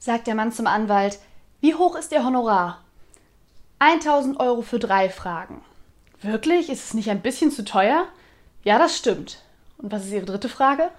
sagt der Mann zum Anwalt, wie hoch ist Ihr Honorar? 1000 Euro für drei Fragen. Wirklich? Ist es nicht ein bisschen zu teuer? Ja, das stimmt. Und was ist Ihre dritte Frage?